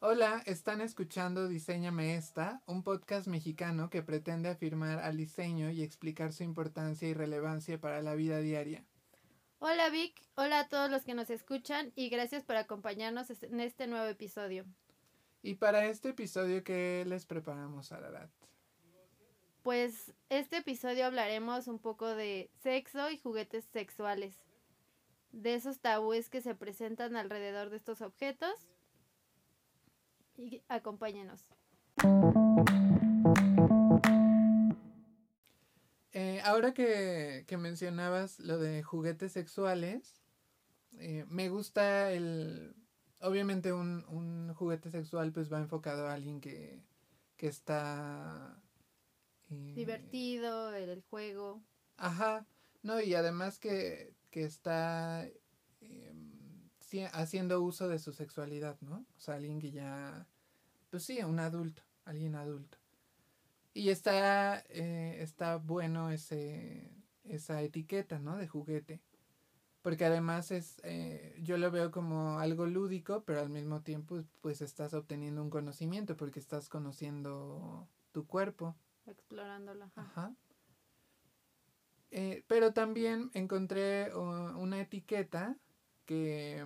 Hola, están escuchando Diseñame esta, un podcast mexicano que pretende afirmar al diseño y explicar su importancia y relevancia para la vida diaria. Hola Vic, hola a todos los que nos escuchan y gracias por acompañarnos en este nuevo episodio. Y para este episodio, ¿qué les preparamos, Ararat? Pues este episodio hablaremos un poco de sexo y juguetes sexuales, de esos tabúes que se presentan alrededor de estos objetos y acompáñenos. Eh, ahora que, mencionabas lo de juguetes sexuales, eh, me gusta el... Obviamente un, juguete sexual pues va enfocado a alguien que, está... Eh, Divertido, el, juego. Ajá, no, y además que, que está haciendo uso de su sexualidad, ¿no? O sea, alguien que ya, pues sí, un adulto, alguien adulto. Y está, eh, está bueno ese, esa etiqueta, ¿no? De juguete. Porque además es, eh, yo lo veo como algo lúdico, pero al mismo tiempo pues estás obteniendo un conocimiento porque estás conociendo tu cuerpo. Explorándolo. Ajá. Eh, pero también encontré una etiqueta que,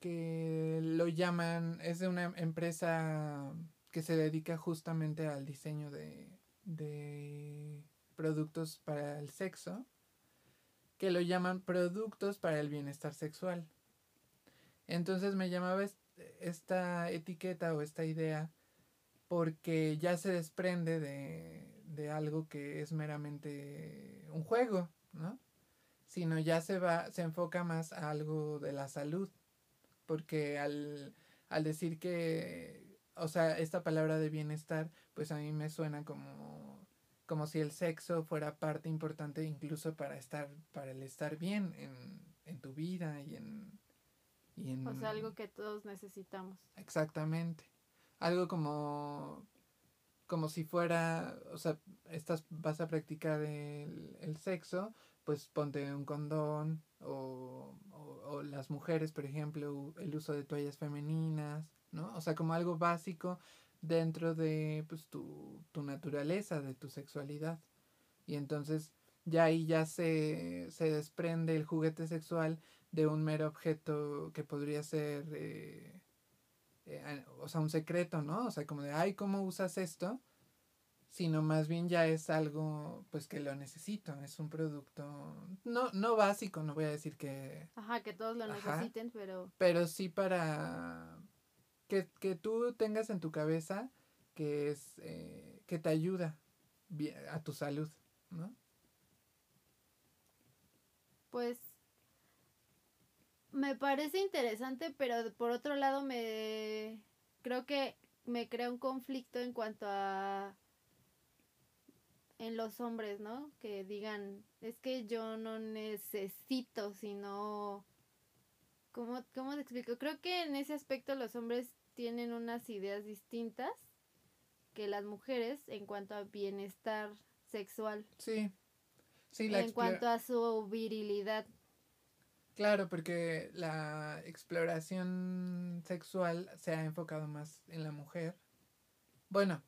que lo llaman, es de una empresa que se dedica justamente al diseño de, de productos para el sexo, que lo llaman productos para el bienestar sexual. Entonces me llamaba esta etiqueta o esta idea porque ya se desprende de, de algo que es meramente un juego, ¿no? Sino ya se va, se enfoca más a algo de la salud, porque al, al decir que, o sea, esta palabra de bienestar, pues a mí me suena como, como si el sexo fuera parte importante incluso para estar, para el estar bien en, en tu vida y en, y en... O sea, algo que todos necesitamos. Exactamente. Algo como como si fuera, o sea, estás, vas a practicar el, el sexo, pues ponte un condón o, o, las mujeres, por ejemplo, el uso de toallas femeninas, ¿no? O sea, como algo básico dentro de pues, tu, tu naturaleza, de tu sexualidad. Y entonces ya ahí ya se, se desprende el juguete sexual de un mero objeto que podría ser, eh, eh, o sea, un secreto, ¿no? O sea, como de, ay, ¿cómo usas esto? Sino más bien ya es algo pues que lo necesito, es un producto no no básico, no voy a decir que Ajá, que todos lo necesiten, pero pero sí para que, que tú tengas en tu cabeza que es eh, que te ayuda a tu salud, ¿no? Pues me parece interesante, pero por otro lado me creo que me crea un conflicto en cuanto a en los hombres, ¿no? Que digan, es que yo no necesito, sino... ¿Cómo, ¿Cómo te explico? Creo que en ese aspecto los hombres tienen unas ideas distintas que las mujeres en cuanto a bienestar sexual. Sí. Sí, la en cuanto a su virilidad. Claro, porque la exploración sexual se ha enfocado más en la mujer. Bueno,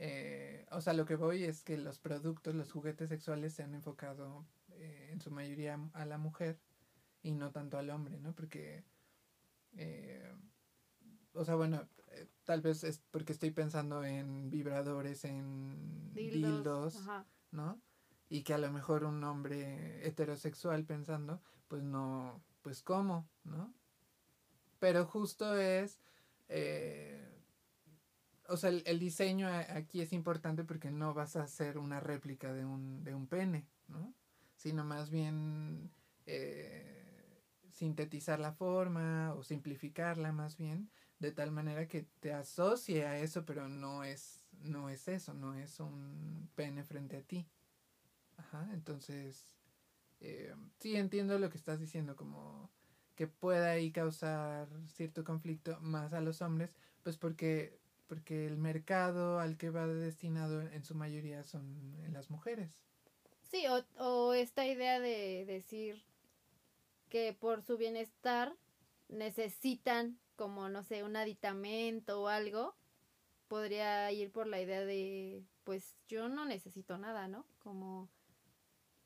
eh, o sea, lo que voy es que los productos, los juguetes sexuales se han enfocado eh, en su mayoría a la mujer y no tanto al hombre, ¿no? Porque, eh, o sea, bueno, tal vez es porque estoy pensando en vibradores, en dildos, ¿no? Y que a lo mejor un hombre heterosexual pensando, pues no, pues cómo, ¿no? Pero justo es... Eh, o sea, el, diseño aquí es importante porque no vas a hacer una réplica de un, de un pene, ¿no? Sino más bien eh, sintetizar la forma o simplificarla más bien de tal manera que te asocie a eso, pero no es, no es eso, no es un pene frente a ti. Ajá, entonces, eh, sí entiendo lo que estás diciendo, como que pueda ahí causar cierto conflicto más a los hombres, pues porque porque el mercado al que va destinado en su mayoría son las mujeres. Sí, o, o esta idea de decir que por su bienestar necesitan como no sé, un aditamento o algo, podría ir por la idea de, pues yo no necesito nada, ¿no? Como...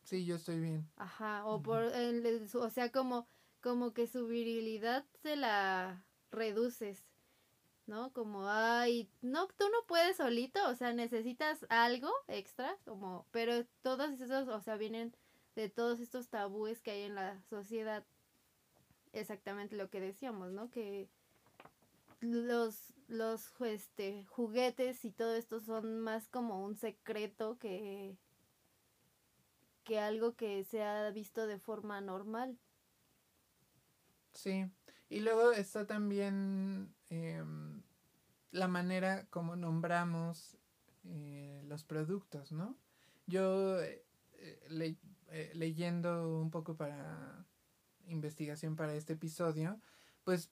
Sí, yo estoy bien. Ajá, o por, el, o sea, como, como que su virilidad se la reduces, ¿no? Como, ay, no, tú no puedes solito, o sea, necesitas algo extra, como, pero todos esos, o sea, vienen de todos estos tabúes que hay en la sociedad. Exactamente lo que decíamos, ¿no? Que los, los este, juguetes y todo esto son más como un secreto que, que algo que se ha visto de forma normal. Sí, y luego está también em, la manera como nombramos eh, los productos, ¿no? Yo eh, eh, leyendo un poco para investigación para este episodio, pues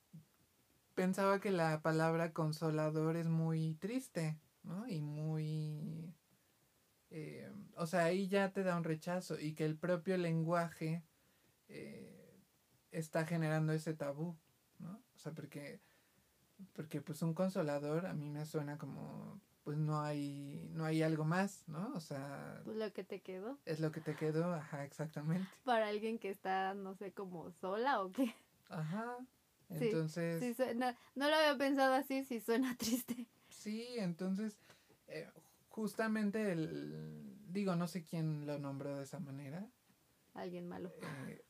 pensaba que la palabra consolador es muy triste, ¿no? Y muy... O sea, ahí ya te da un rechazo y que el propio lenguaje está generando ese tabú, ¿no? O sea, porque, porque pues un consolador a mí me suena como, pues no hay, no hay algo más, ¿no? O sea... Pues lo que te quedó. Es lo que te quedó, ajá, exactamente. Para alguien que está, no sé, como sola o qué. Ajá. Entonces... no, lo había pensado así, si suena triste. Sí, entonces, eh, justamente el... Digo, no sé quién lo nombró de esa manera. Alguien malo. Eh,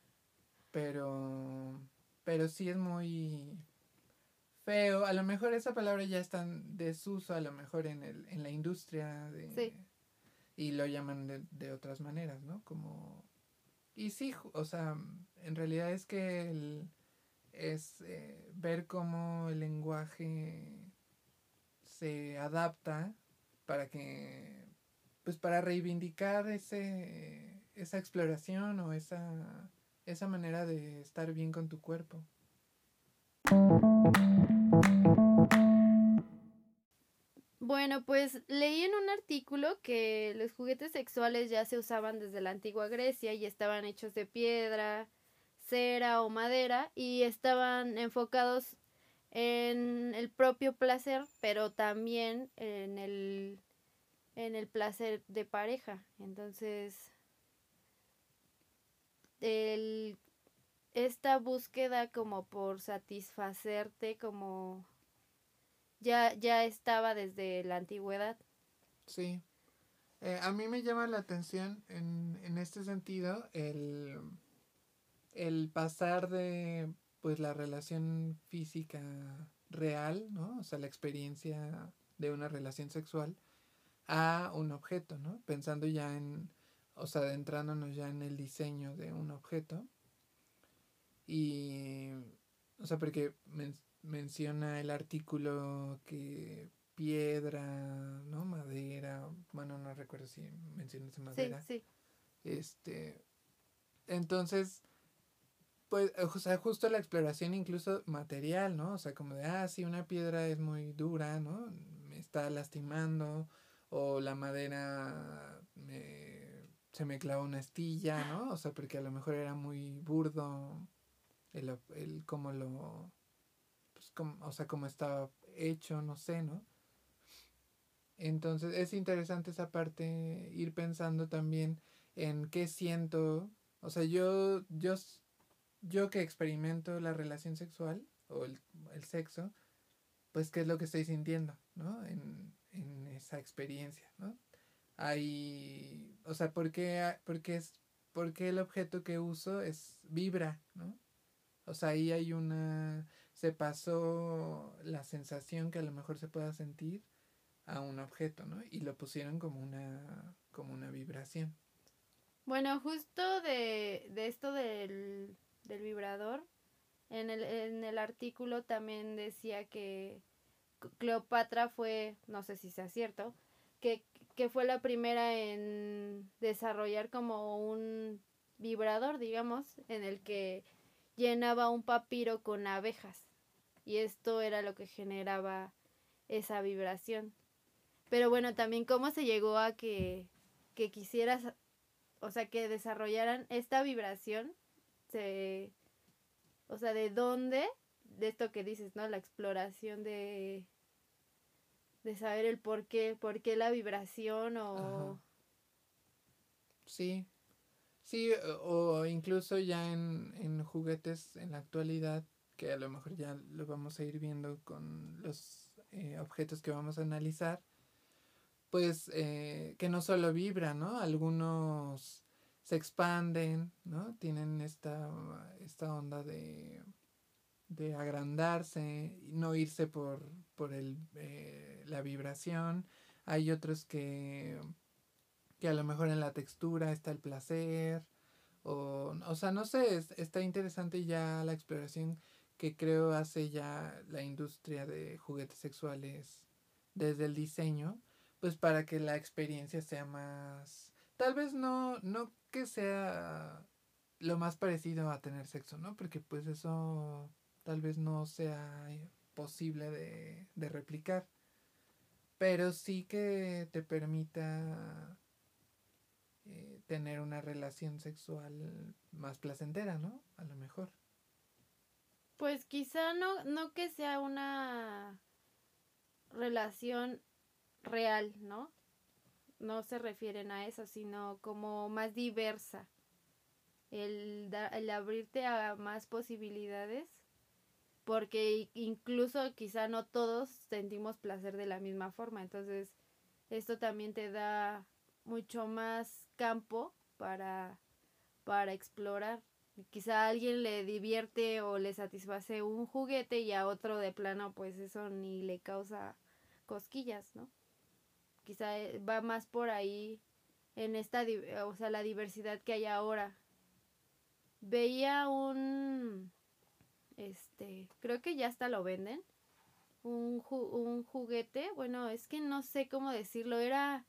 pero... Pero sí es muy feo. A lo mejor esa palabra ya está en desuso, a lo mejor en, el, en la industria. De, sí. Y lo llaman de, de otras maneras, ¿no? Como... Y sí, o sea, en realidad es que el es eh, ver cómo el lenguaje se adapta para que pues para reivindicar ese esa exploración o esa esa manera de estar bien con tu cuerpo. Bueno, pues leí en un artículo que los juguetes sexuales ya se usaban desde la antigua Grecia y estaban hechos de piedra, cera o madera y estaban enfocados en el propio placer, pero también en el, en el placer de pareja. Entonces, el, esta búsqueda como por satisfacerte, como ya, ya estaba desde la antigüedad. Sí. Eh, a mí me llama la atención en, en este sentido el el pasar de pues la relación física real, ¿no? O sea, la experiencia de una relación sexual a un objeto, ¿no? Pensando ya en, o sea, adentrándonos ya en el diseño de un objeto. Y, o sea, porque menciona el artículo que piedra, ¿no? Madera, bueno, no recuerdo si menciona madera. Sí, sí. Este, entonces, pues, o sea, justo la exploración incluso material, ¿no? O sea, como de, ah, sí, una piedra es muy dura, ¿no? Me está lastimando, o la madera se me clavó una astilla, ¿no? O sea, porque a lo mejor era muy burdo el, el cómo lo, pues, como, o sea, cómo estaba hecho, no sé, ¿no? Entonces es interesante esa parte, ir pensando también en qué siento, o sea, yo, yo yo que experimento la relación sexual o el, sexo, pues qué es lo que estoy sintiendo, ¿no? En, esa experiencia, ¿no? Hay, o sea, ¿por qué, porque es, porque el objeto que uso es vibra, ¿no? O sea, ahí hay una, se pasó la sensación que a lo mejor se pueda sentir a un objeto, ¿no? Y lo pusieron como una, como una vibración. Bueno, justo de, de esto del del vibrador. En el, en el artículo también decía que Cleopatra fue, no sé si sea cierto, que, que fue la primera en desarrollar como un vibrador, digamos, en el que llenaba un papiro con abejas. Y esto era lo que generaba esa vibración. Pero bueno, también cómo se llegó a que, que quisieras, o sea, que desarrollaran esta vibración o sea, de dónde de esto que dices, ¿no? La exploración de de saber el por qué, por qué la vibración o... Sí, sí, o incluso ya en, en juguetes en la actualidad, que a lo mejor ya lo vamos a ir viendo con los eh, objetos que vamos a analizar, pues eh, que no solo vibran, ¿no? Algunos se expanden, ¿no? Tienen esta, esta onda de de agrandarse, no irse por, por el, eh, la vibración. Hay otros que, que a lo mejor en la textura está el placer. O, o sea, no sé, está interesante ya la exploración que creo hace ya la industria de juguetes sexuales desde el diseño, pues para que la experiencia sea más, tal vez no, no que sea lo más parecido a tener sexo, ¿no? Porque pues eso tal vez no sea posible de, replicar, pero sí que te permita eh, tener una relación sexual más placentera, ¿no? A lo mejor. Pues quizá no, no que sea una relación real, ¿no? No se refieren a eso, sino como más diversa. El, el abrirte a más posibilidades porque incluso quizá no todos sentimos placer de la misma forma, entonces esto también te da mucho más campo para, para explorar. Quizá a alguien le divierte o le satisface un juguete y a otro de plano pues eso ni le causa cosquillas, ¿no? Quizá eh, va más por ahí en esta, o sea, la diversidad que hay ahora. Veía un este, creo que ya hasta lo venden. Un, un juguete, bueno, es que no sé cómo decirlo, era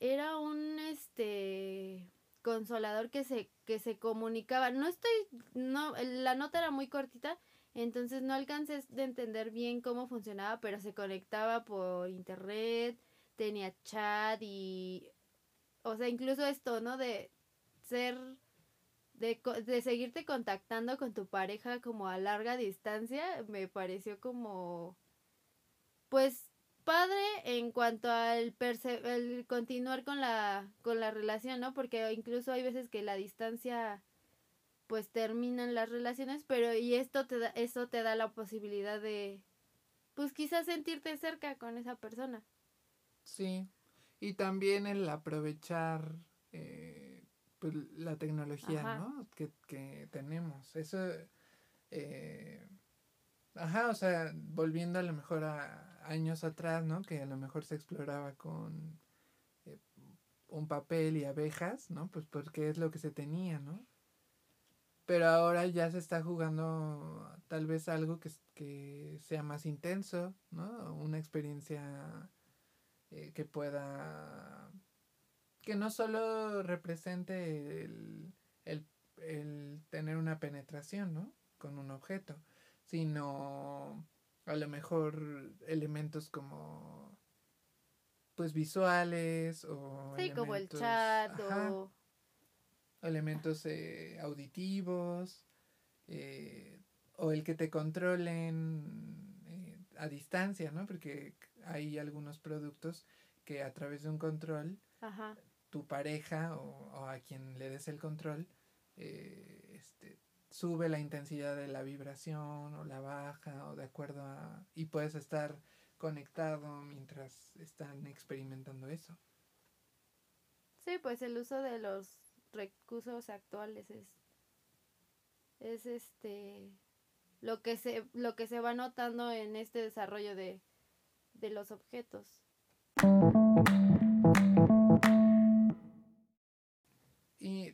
era un este consolador que se que se comunicaba. No estoy no la nota era muy cortita, entonces no alcancé de entender bien cómo funcionaba, pero se conectaba por internet, tenía chat y o sea, incluso esto, ¿no? De ser de, de seguirte contactando con tu pareja como a larga distancia, me pareció como, pues, padre en cuanto al el continuar con la, con la relación, ¿no? Porque incluso hay veces que la distancia pues terminan las relaciones, pero y esto te da, eso te da la posibilidad de pues quizás sentirte cerca con esa persona. Sí, y también el aprovechar eh, pues, la tecnología, ¿no? Que, que, tenemos. Eso, eh, ajá, o sea, volviendo a lo mejor a años atrás, ¿no? Que a lo mejor se exploraba con eh, un papel y abejas, ¿no? Pues porque es lo que se tenía, ¿no? Pero ahora ya se está jugando tal vez algo que, que sea más intenso, ¿no? Una experiencia eh, que pueda que no solo represente el, el, tener una penetración, ¿no? Con un objeto, sino a lo mejor elementos como pues visuales o sí, como el chat o elementos eh, auditivos eh, o el que te controlen eh, a distancia, ¿no? Porque hay algunos productos que a través de un control Ajá tu pareja o, a quien le des el control, eh, este, sube la intensidad de la vibración o la baja o de acuerdo a... y puedes estar conectado mientras están experimentando eso. Sí, pues el uso de los recursos actuales es, es este lo que se lo que se va notando en este desarrollo de, de los objetos.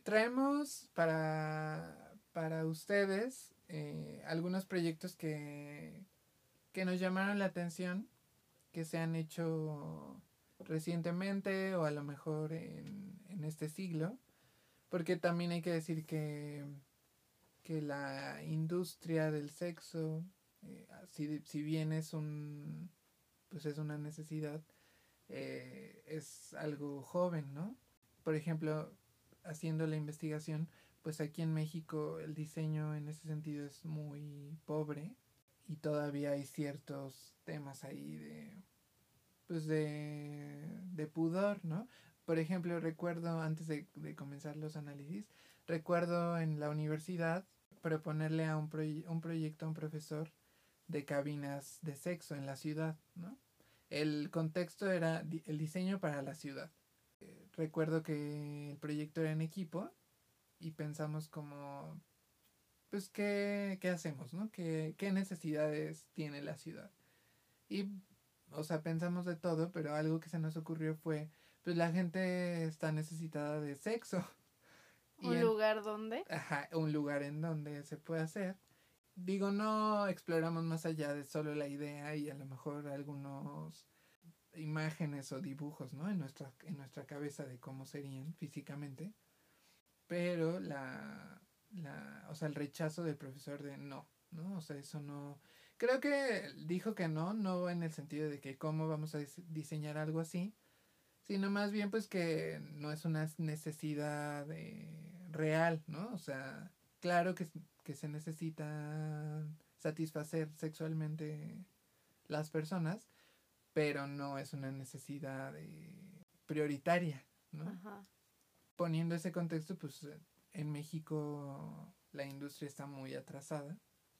Traemos para, para ustedes eh, algunos proyectos que, que nos llamaron la atención, que se han hecho recientemente o a lo mejor en, en este siglo, porque también hay que decir que, que la industria del sexo, eh, si, si, bien es un pues es una necesidad, eh, es algo joven, ¿no? Por ejemplo, haciendo la investigación, pues aquí en México el diseño en ese sentido es muy pobre y todavía hay ciertos temas ahí de pues de, de pudor, ¿no? Por ejemplo, recuerdo antes de, de comenzar los análisis, recuerdo en la universidad proponerle a un, un proyecto a un profesor de cabinas de sexo en la ciudad, ¿no? El contexto era el diseño para la ciudad. Recuerdo que el proyecto era en equipo y pensamos como, pues, ¿qué, qué hacemos, no? ¿Qué, ¿Qué necesidades tiene la ciudad? Y, o sea, pensamos de todo, pero algo que se nos ocurrió fue, pues la gente está necesitada de sexo. ¿Un lugar donde? Ajá, un lugar en donde se puede hacer. Digo, no exploramos más allá de solo la idea y a lo mejor algunos imágenes o dibujos, ¿no? En nuestra, en nuestra cabeza de cómo serían físicamente. Pero la, la, o sea, el rechazo del profesor de no, ¿no? O sea, eso no... Creo que dijo que no, no en el sentido de que cómo vamos a diseñar algo así, sino más bien pues que no es una necesidad real, ¿no? O sea, claro que, que se necesita satisfacer sexualmente las personas, pero no es una necesidad prioritaria, ¿no? Ajá. Poniendo ese contexto, pues en México la industria está muy atrasada.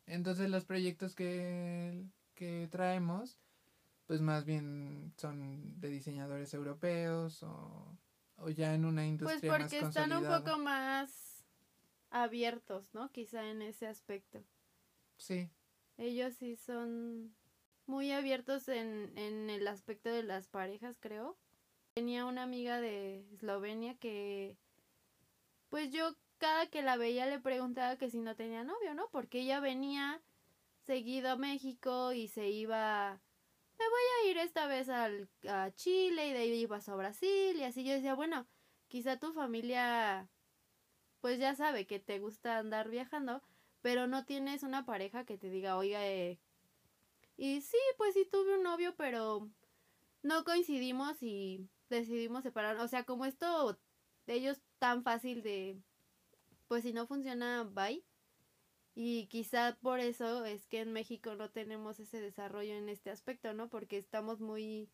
Entonces los proyectos que, que traemos pues más bien son de diseñadores europeos o, o ya en una industria pues porque están un poco más abiertos, ¿no? Quizá en ese aspecto. Sí. Ellos sí son muy abiertos en, en el aspecto de las parejas, creo. Tenía una amiga de Eslovenia que, pues yo cada que la veía le preguntaba que si no tenía novio, ¿no? Porque ella venía seguido a México y se iba me voy a ir esta vez al, a Chile y de ahí vas a Brasil y así yo decía, bueno, quizá tu familia pues ya sabe que te gusta andar viajando, pero no tienes una pareja que te diga, oiga, eh, y sí, pues sí tuve un novio, pero no coincidimos y decidimos separar, o sea, como esto de ellos tan fácil de, pues si no funciona, bye. Y quizá por eso es que en México no tenemos ese desarrollo en este aspecto, ¿no? Porque estamos muy,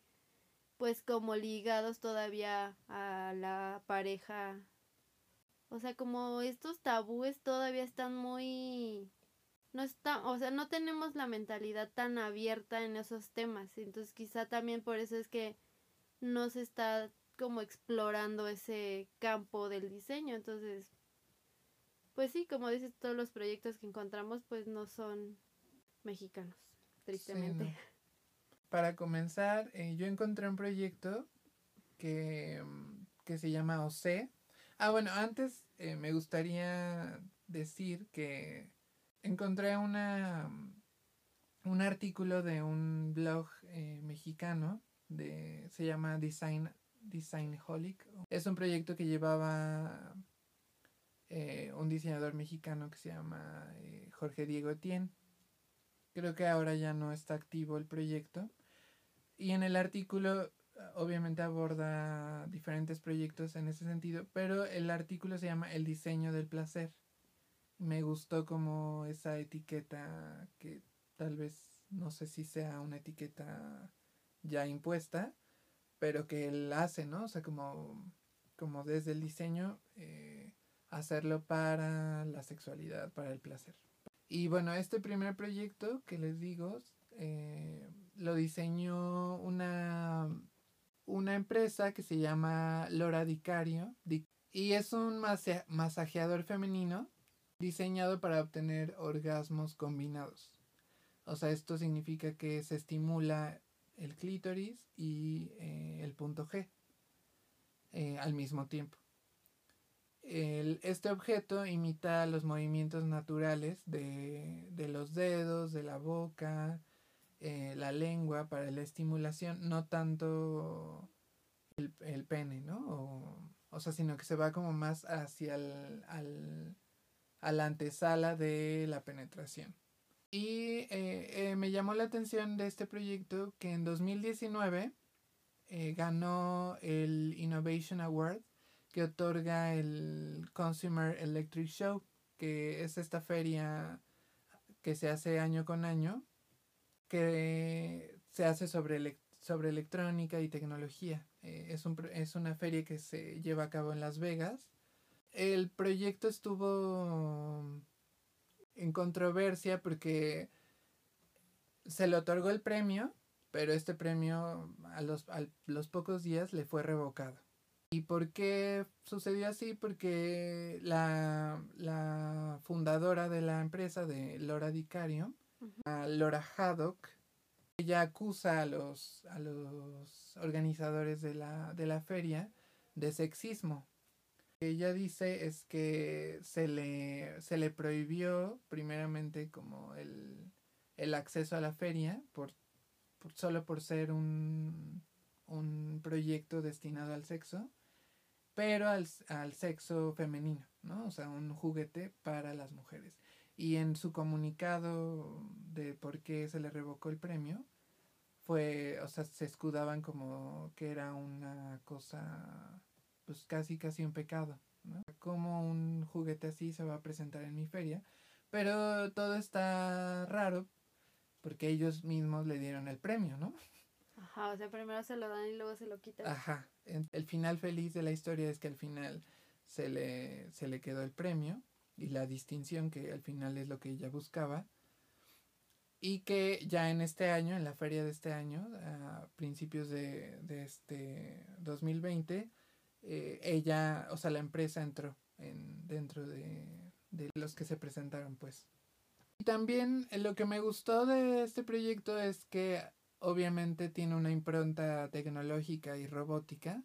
pues como ligados todavía a la pareja. O sea, como estos tabúes todavía están muy... No está, o sea, no tenemos la mentalidad tan abierta en esos temas. Entonces quizá también por eso es que no se está como explorando ese campo del diseño. Entonces, pues sí, como dices, todos los proyectos que encontramos pues no son mexicanos, tristemente. Para comenzar, eh, yo encontré un proyecto que, que se llama OC. Ah, bueno, antes eh, me gustaría decir que encontré una, un artículo de un blog eh, mexicano de se llama Design Designholic. Es un proyecto que llevaba eh, un diseñador mexicano que se llama eh, Jorge Diego Etienne. Creo que ahora ya no está activo el proyecto. Y en el artículo obviamente aborda diferentes proyectos en ese sentido, pero el artículo se llama El diseño del placer. Me gustó como esa etiqueta que tal vez no sé si sea una etiqueta ya impuesta, pero que él hace, ¿no? O sea, como, como desde el diseño eh, hacerlo para la sexualidad, para el placer. Y bueno, este primer proyecto que les digo, eh, lo diseñó una, una empresa que se llama Lora Dicario y es un masajeador femenino diseñado para obtener orgasmos combinados. O sea, esto significa que se estimula el clítoris y eh, el punto G eh, al mismo tiempo este objeto imita los movimientos naturales de, los dedos, de la boca, eh, la lengua para la estimulación, no tanto el, pene, ¿no? O, sea, sino que se va como más hacia el, al, a la antesala de la penetración. Y eh, eh, me llamó la atención de este proyecto que en 2019 ganó el Innovation Award que otorga el Consumer Electric Show, que es esta feria que se hace año con año, que se hace sobre, sobre electrónica y tecnología. Eh, es, un, es una feria que se lleva a cabo en Las Vegas. El proyecto estuvo en controversia porque se le otorgó el premio, pero este premio a los, a los pocos días le fue revocado. ¿Y por qué sucedió así? Porque la, la fundadora de la empresa, de Laura Dicario, Laura Haddock, ella acusa a los, a los organizadores de la, de la feria de sexismo. Ella dice es que se le, se le prohibió primeramente como el, el acceso a la feria por, solo por ser un, un proyecto destinado al sexo pero al, al, sexo femenino, ¿no? O sea, un juguete para las mujeres. Y en su comunicado de por qué se le revocó el premio, fue, o sea, se escudaban como que era una cosa, pues casi, casi un pecado, ¿no? Como un juguete así se va a presentar en mi feria, pero todo está raro porque ellos mismos le dieron el premio, ¿no? Ajá, o sea, primero se lo dan y luego se lo quitan. Ajá, el final feliz de la historia es que al final se le, se le quedó el premio y la distinción que al final es lo que ella buscaba y que ya en este año, en la feria de este año, a principios de, de este 2020, eh, ella, o sea, la empresa entró en, dentro de, de los que se presentaron, pues. Y también eh, lo que me gustó de este proyecto es que obviamente tiene una impronta tecnológica y robótica,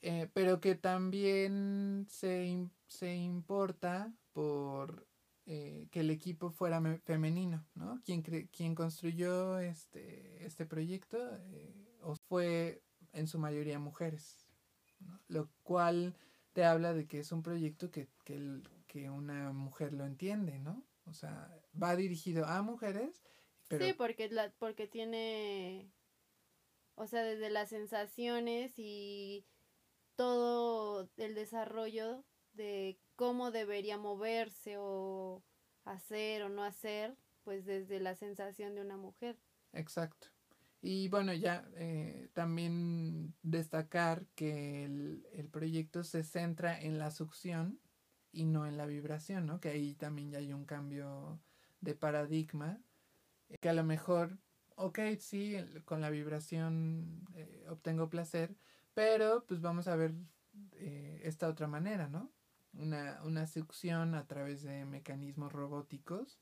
eh, pero que también se, se importa por que el equipo fuera femenino, ¿no? Quien, construyó este, este proyecto fue en su mayoría mujeres, lo cual te habla de que es un proyecto que, que, que una mujer lo entiende, ¿no? O sea, va dirigido a mujeres Sí, porque, la, porque tiene, o sea, desde las sensaciones y todo el desarrollo de cómo debería moverse o hacer o no hacer, pues desde la sensación de una mujer. Exacto. Y bueno, ya eh, también destacar que el, el, proyecto se centra en la succión y no en la vibración, ¿no? Que ahí también ya hay un cambio de paradigma que a lo mejor, ok, sí, con la vibración eh, obtengo placer, pero pues vamos a ver eh, esta otra manera, ¿no? Una, una succión a través de mecanismos robóticos.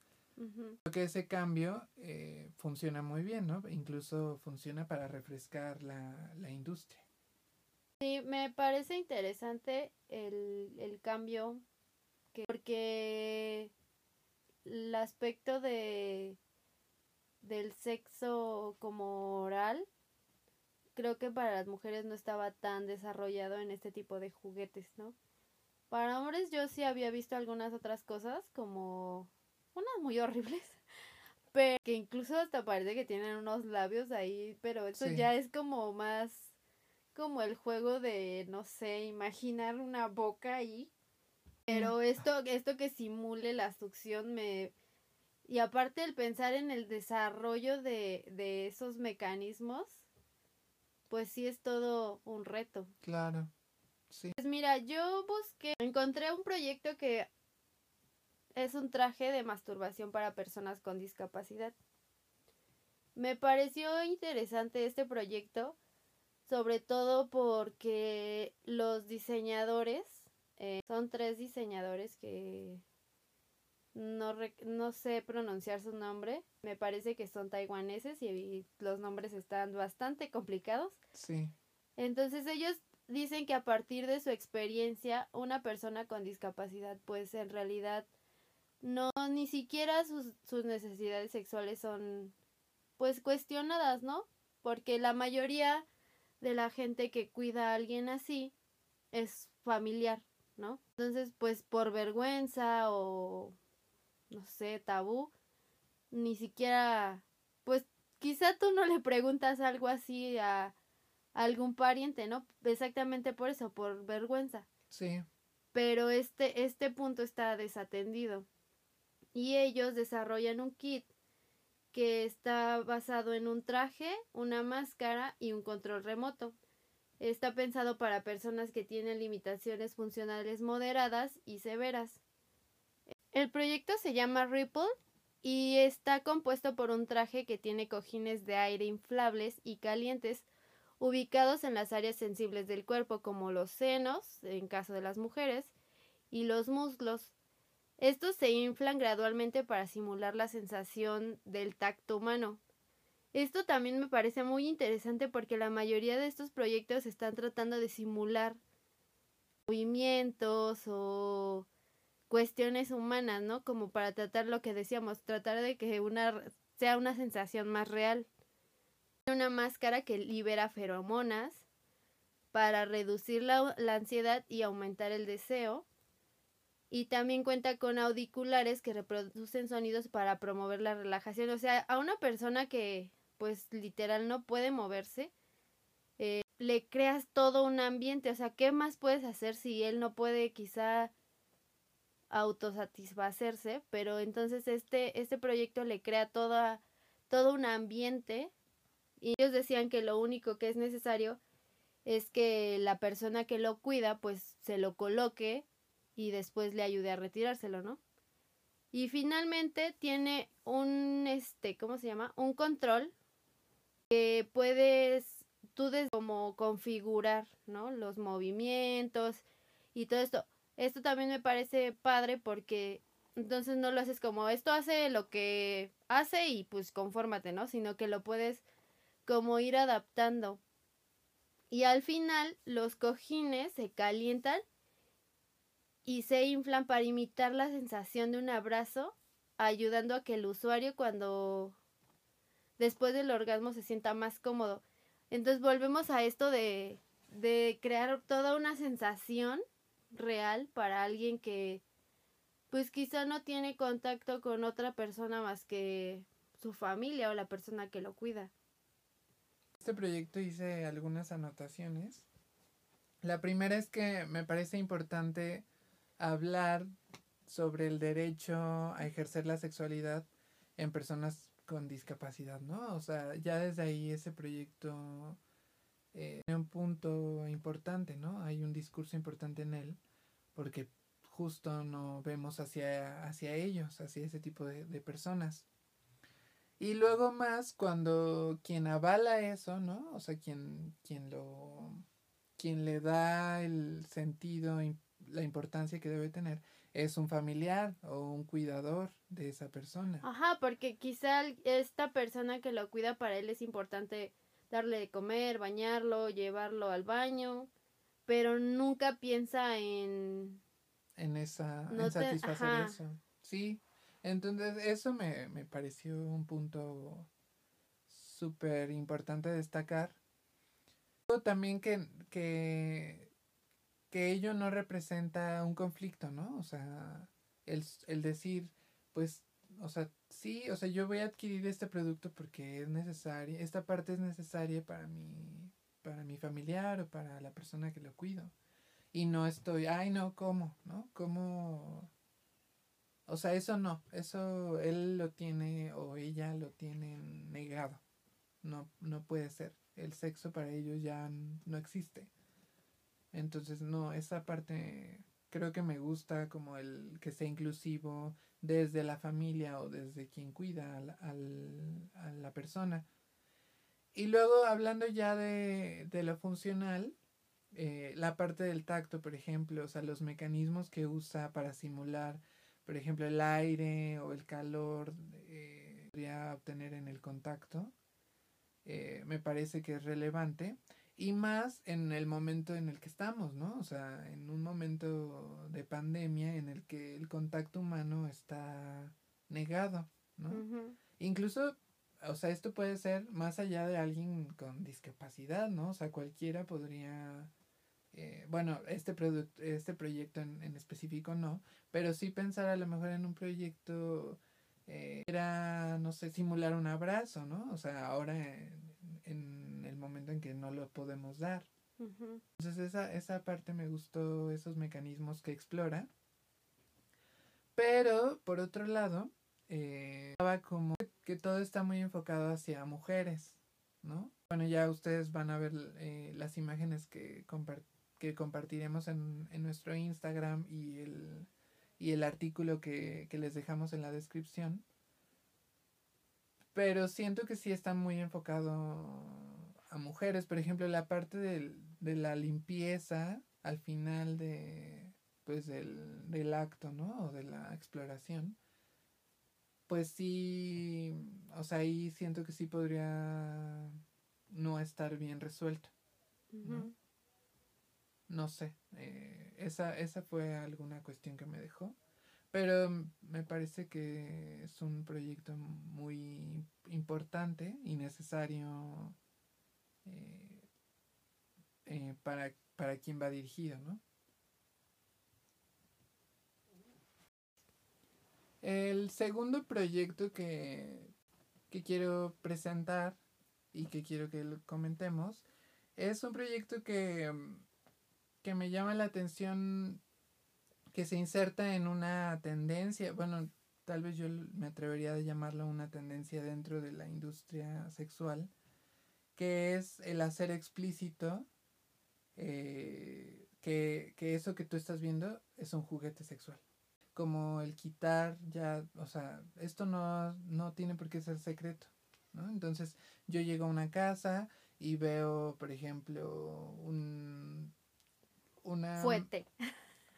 Porque ese cambio eh, funciona muy bien, ¿no? Incluso funciona para refrescar la, la industria. Sí, me parece interesante el, el cambio, que, porque el aspecto de del sexo como oral, creo que para las mujeres no estaba tan desarrollado en este tipo de juguetes, ¿no? Para hombres yo sí había visto algunas otras cosas, como unas muy horribles, pero que incluso hasta parece que tienen unos labios ahí, pero eso ya es como más como el juego de, no sé, imaginar una boca ahí. Pero esto, esto que simule la succión me, y aparte el pensar en el desarrollo de, de esos mecanismos, pues sí es todo un reto. Claro, sí. Pues mira, yo busqué, encontré un proyecto que es un traje de masturbación para personas con discapacidad. Me pareció interesante este proyecto, sobre todo porque los diseñadores, eh, son tres diseñadores que no, no sé pronunciar su nombre. Me parece que son taiwaneses y, los nombres están bastante complicados. Sí. Entonces ellos dicen que a partir de su experiencia, una persona con discapacidad, pues en realidad no, ni siquiera sus, sus necesidades sexuales son pues cuestionadas, ¿no? Porque la mayoría de la gente que cuida a alguien así es familiar, ¿no? Entonces, pues por vergüenza o no sé, tabú, ni siquiera, pues quizá tú no le preguntas algo así a, algún pariente, ¿no? Exactamente por eso, por vergüenza. Sí. Pero este, este punto está desatendido. Y ellos desarrollan un kit que está basado en un traje, una máscara y un control remoto. Está pensado para personas que tienen limitaciones funcionales moderadas y severas. El proyecto se llama Ripple y está compuesto por un traje que tiene cojines de aire inflables y calientes ubicados en las áreas sensibles del cuerpo como los senos, en caso de las mujeres, y los muslos. Estos se inflan gradualmente para simular la sensación del tacto humano. Esto también me parece muy interesante porque la mayoría de estos proyectos están tratando de simular movimientos o cuestiones humanas, ¿no? Como para tratar lo que decíamos, tratar de que una sea una sensación más real. Una máscara que libera feromonas para reducir la, la ansiedad y aumentar el deseo. Y también cuenta con auriculares que reproducen sonidos para promover la relajación. O sea, a una persona que pues literal no puede moverse, eh, le creas todo un ambiente. O sea, ¿qué más puedes hacer si él no puede quizá autosatisfacerse, pero entonces este, este proyecto le crea toda, todo un ambiente y ellos decían que lo único que es necesario es que la persona que lo cuida pues se lo coloque y después le ayude a retirárselo, ¿no? Y finalmente tiene un, este, ¿cómo se llama? Un control que puedes tú des como configurar, ¿no? Los movimientos y todo esto. Esto también me parece padre porque entonces no lo haces como esto hace lo que hace y pues confórmate, ¿no? Sino que lo puedes como ir adaptando. Y al final los cojines se calientan y se inflan para imitar la sensación de un abrazo, ayudando a que el usuario cuando después del orgasmo se sienta más cómodo. Entonces volvemos a esto de, de crear toda una sensación real para alguien que pues quizá no tiene contacto con otra persona más que su familia o la persona que lo cuida. Este proyecto hice algunas anotaciones. La primera es que me parece importante hablar sobre el derecho a ejercer la sexualidad en personas con discapacidad, ¿no? O sea, ya desde ahí ese proyecto eh, un punto importante, ¿no? Hay un discurso importante en él, porque justo no vemos hacia, hacia ellos, hacia ese tipo de, de personas. Y luego más cuando quien avala eso, ¿no? O sea, quien, quien lo quien le da el sentido, la importancia que debe tener, es un familiar o un cuidador de esa persona. Ajá, porque quizá esta persona que lo cuida para él es importante darle de comer, bañarlo, llevarlo al baño, pero nunca piensa en... En esa... en satisfacer eso. Sí, entonces eso me, me pareció un punto súper importante destacar. También que, que, que ello no representa un conflicto, ¿no? O sea, el, el decir, pues o sea, sí, o sea, yo voy a adquirir este producto porque es necesario, esta parte es necesaria para mi, para mi familiar o para la persona que lo cuido. Y no estoy, ay, no, ¿cómo? ¿No? ¿Cómo? O sea, eso no, eso él lo tiene o ella lo tiene negado. No, no puede ser. El sexo para ellos ya no existe. Entonces, no, esa parte creo que me gusta como el que sea inclusivo, desde la familia o desde quien cuida al, a la persona. Y luego hablando ya de, de lo funcional, eh, la parte del tacto, por ejemplo, o sea, los mecanismos que usa para simular, por ejemplo, el aire o el calor eh, podría obtener en el contacto, eh, me parece que es relevante y más en el momento en el que estamos, ¿no? O sea, en un momento de pandemia en el que el contacto humano está negado, ¿no? Incluso, o sea, esto puede ser más allá de alguien con discapacidad, ¿no? O sea, cualquiera podría, eh, bueno, este, este proyecto en, en, específico no, pero sí pensar a lo mejor en un proyecto, eh, era, no sé, simular un abrazo, ¿no? O sea, ahora en, en momento en que no lo podemos dar. Entonces esa, esa parte me gustó, esos mecanismos que explora. Pero, por otro lado, eh, como que todo está muy enfocado hacia mujeres, ¿no? Bueno, ya ustedes van a ver eh, las imágenes que, que compartiremos en, en, nuestro Instagram y el, y el artículo que, que les dejamos en la descripción. Pero siento que sí está muy enfocado a mujeres. Por ejemplo, la parte del, de la limpieza al final de pues del, del acto, ¿no? O de la exploración. Pues sí, o sea, ahí siento que sí podría no estar bien resuelto. ¿no? no sé, eh, esa, esa fue alguna cuestión que me dejó. Pero me parece que es un proyecto muy importante y necesario eh, eh, para, para quien va dirigido, ¿no? El segundo proyecto que, que quiero presentar y que quiero que lo comentemos es un proyecto que, que me llama la atención que se inserta en una tendencia, bueno, tal vez yo me atrevería a llamarlo una tendencia dentro de la industria sexual, que es el hacer explícito eh, que, que eso que tú estás viendo es un juguete sexual. Como el quitar ya, o sea, esto no, no tiene por qué ser secreto, ¿no? Entonces yo llego a una casa y veo, por ejemplo, un... Una... Fuete.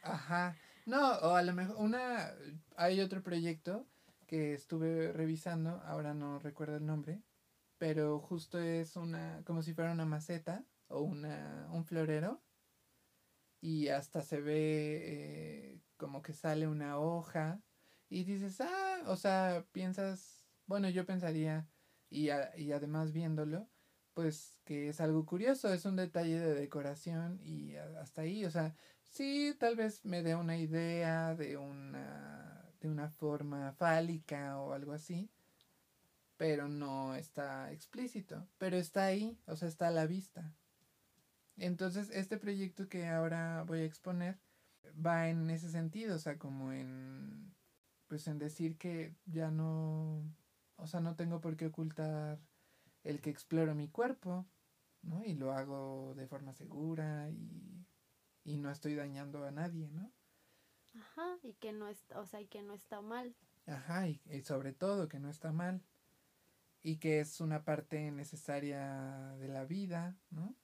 Ajá. No, o a lo mejor una... Hay otro proyecto que estuve revisando, ahora no recuerdo el nombre, pero justo es una, como si fuera una maceta o una, un florero y hasta se ve eh, como que sale una hoja y dices, ah, o sea, piensas, bueno, yo pensaría y, y además viéndolo, pues que es algo curioso, es un detalle de decoración y hasta ahí, o sea, sí, tal vez me dé una idea de una, de una forma fálica o algo así, pero no está explícito, pero está ahí, o sea, está a la vista. Entonces, este proyecto que ahora voy a exponer va en ese sentido, o sea, como en, pues en decir que ya no, o sea, no tengo por qué ocultar el que exploro mi cuerpo, ¿no? Y lo hago de forma segura y, y no estoy dañando a nadie, ¿no? Ajá, y que no está, o sea, y que no está mal. Ajá, y, y sobre todo que no está mal y que es una parte necesaria de la vida, ¿no?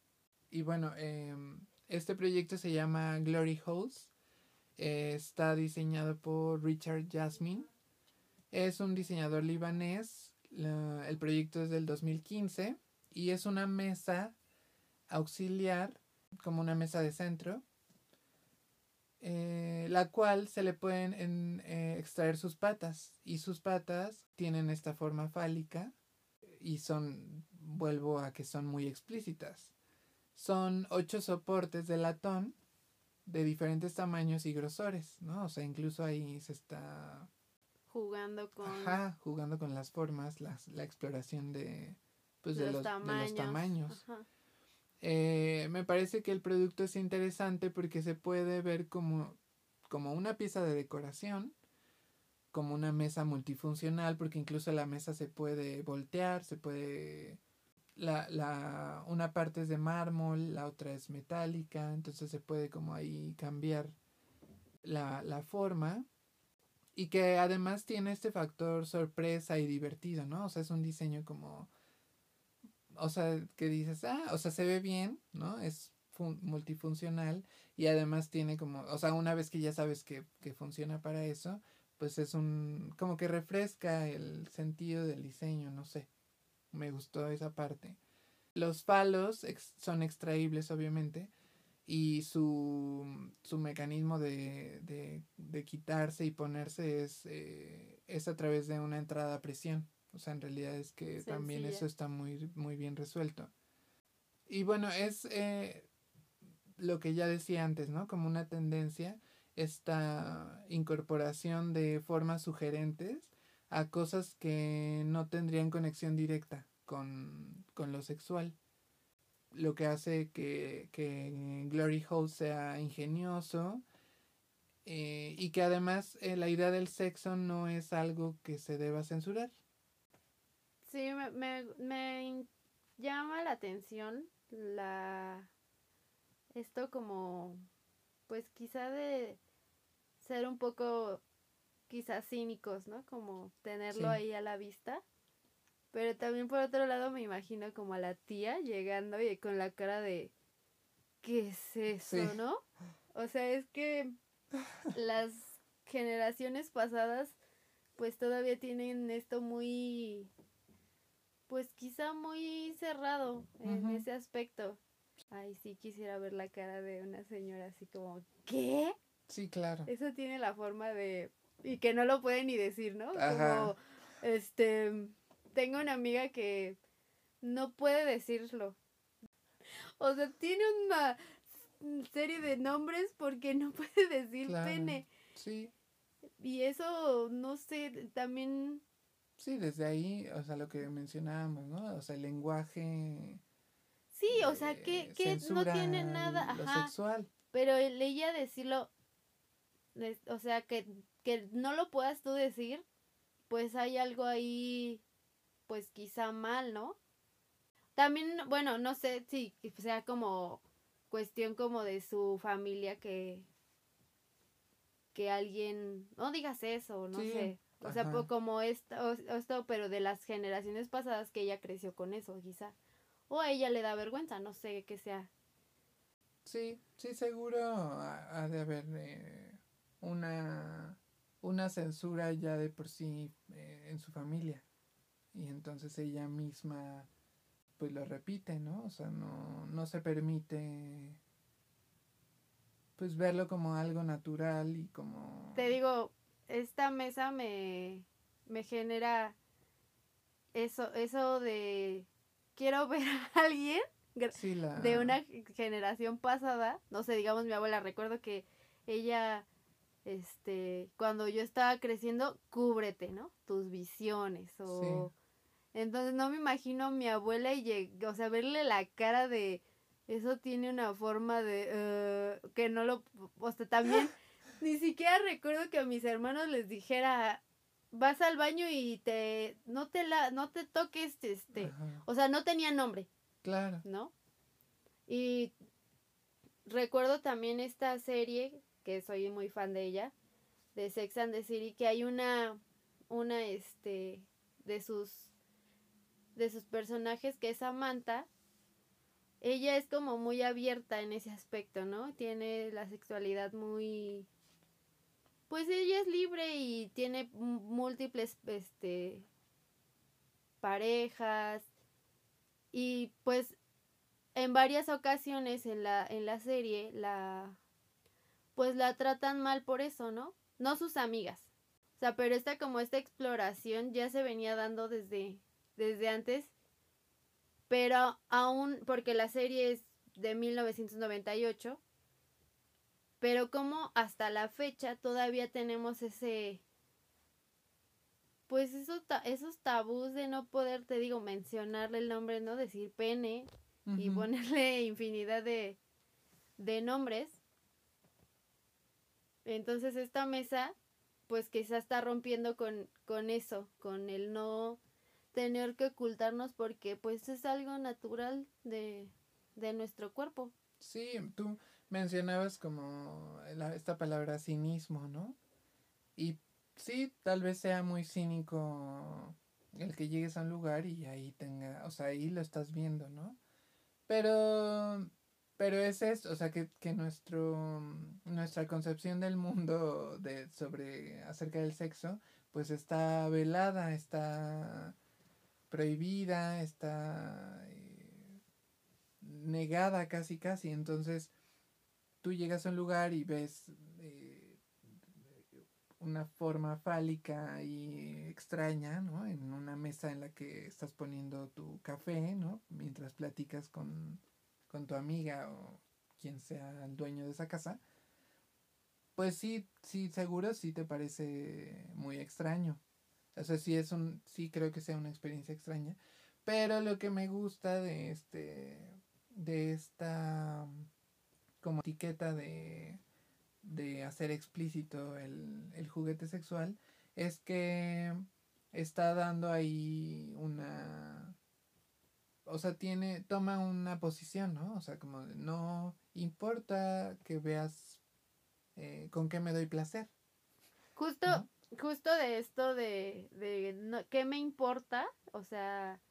Y bueno, em, este proyecto se llama Glory Holes. está diseñado por Richard Jasmine. Es un diseñador libanés. el proyecto es del 2015 y es una mesa auxiliar, como una mesa de centro, eh, la cual se le pueden eh, extraer sus patas y sus patas tienen esta forma fálica y son, vuelvo a que son muy explícitas. Son ocho soportes de latón de diferentes tamaños y grosores, ¿no? O sea, incluso ahí se está jugando con Ajá, jugando con las formas, las, la exploración de pues de, los, tamaños. Eh, me parece que el producto es interesante porque se puede ver como, como una pieza de decoración como una mesa multifuncional, porque incluso la mesa se puede voltear, se puede... La, la, una parte es de mármol, la otra es metálica, entonces se puede como ahí cambiar la, la forma y que además tiene este factor sorpresa y divertido, ¿no? O sea, es un diseño como, o sea, que dices, ah, o sea, se ve bien, ¿no? Es multifuncional y además tiene como, o sea, una vez que ya sabes que, que funciona para eso, pues es un, como que refresca el sentido del diseño, no sé, me gustó esa parte. Los palos son extraíbles, obviamente, y su, su mecanismo de, de, de, quitarse y ponerse es, eh, es a través de una entrada a presión. O sea, en realidad es que también eso está muy, muy bien resuelto. Y bueno, es eh, lo que ya decía antes, ¿no? Como una tendencia esta incorporación de formas sugerentes a cosas que no tendrían conexión directa con, con lo sexual. lo que hace que, que Glory Hole sea ingenioso eh, y que además eh, la idea del sexo no es algo que se deba censurar. Sí, me, me, me llama la atención la esto como pues quizá de ser un poco quizás cínicos, ¿no? Como tenerlo ahí a la vista. Pero también por otro lado me imagino como a la tía llegando y con la cara de ¿qué es eso, no? O sea, es que las generaciones pasadas pues todavía tienen esto muy pues quizá muy cerrado en ese aspecto. Ay, sí quisiera ver la cara de una señora así como ¿qué? Sí, claro. Eso tiene la forma de y que no lo puede ni decir, ¿no? Como este tengo una amiga que no puede decirlo. O sea, tiene una serie de nombres porque no puede decir pene. Sí. Y eso, no sé, también... Sí, desde ahí, o sea, lo que mencionábamos, ¿no? O sea, el lenguaje... Sí, o sea, que, que no tiene nada... Lo sexual. Pero ella decirlo, o sea, que, que no lo puedas tú decir, pues hay algo ahí, pues quizá mal, ¿no? También, bueno, no sé si sea como cuestión como de su familia que que alguien no digas eso no sé. O sea como esto, esto pero de las generaciones pasadas que ella creció con eso quizá. O a ella le da vergüenza no sé qué sea. Sí sí seguro ha, de haber eh, una una censura ya de por sí eh, en su familia y entonces ella misma pues lo repite, ¿no? O sea, no, no se permite pues verlo como algo natural y como... Te digo, esta mesa me, me genera eso, eso de quiero ver a alguien de una generación pasada, no sé, digamos mi abuela, recuerdo que ella, este, cuando yo estaba creciendo, cúbrete, ¿no? Tus visiones o... Entonces no me imagino a mi abuela y, o sea, verle la cara de, eso tiene una forma de, eh, que no lo, o sea, también, ni siquiera recuerdo que a mis hermanos les dijera, vas al baño y te, no te la, no te toques, este, o sea, no tenía nombre. Claro. ¿No? Y recuerdo también esta serie, que soy muy fan de ella, de Sex and the City, que hay una, una, este, de sus de sus personajes, que es Samantha, ella es como muy abierta en ese aspecto, ¿no? Tiene la sexualidad muy... Pues ella es libre y tiene múltiples, este, parejas. Y pues en varias ocasiones en la, en la serie la pues la tratan mal por eso, ¿no? No sus amigas. O sea, pero esta como esta exploración ya se venía dando desde desde antes, pero aún, porque la serie es de 1998, pero como hasta la fecha todavía tenemos ese, pues esos, esos tabús de no poder, te digo, mencionarle el nombre, ¿no? Decir pene y ponerle infinidad de, de nombres. Entonces esta mesa, pues quizá está rompiendo con, con eso, con el no tener que ocultarnos porque pues es algo natural de, nuestro cuerpo. Sí, tú mencionabas como esta palabra cinismo, ¿no? Y sí, tal vez sea muy cínico el que llegues a un lugar y ahí tenga, o sea, ahí lo estás viendo, ¿no? Pero, pero es esto, o sea, que, que nuestro, nuestra concepción del mundo de, sobre, acerca del sexo, pues está velada, está prohibida, está eh, negada casi casi. Entonces tú llegas a un lugar y ves eh, una forma fálica y extraña, ¿no? En una mesa en la que estás poniendo tu café, ¿no? Mientras platicas con, con tu amiga o quien sea el dueño de esa casa. Pues sí, sí, seguro sí te parece muy extraño. O sea, sí es un, sí creo que sea una experiencia extraña. Pero lo que me gusta de este, de esta como etiqueta de, de hacer explícito el, el juguete sexual es que está dando ahí una o sea, tiene, toma una posición, ¿no? O sea, como no importa que veas eh, con qué me doy placer. Justo, justo de esto de, de no, qué me importa, o sea,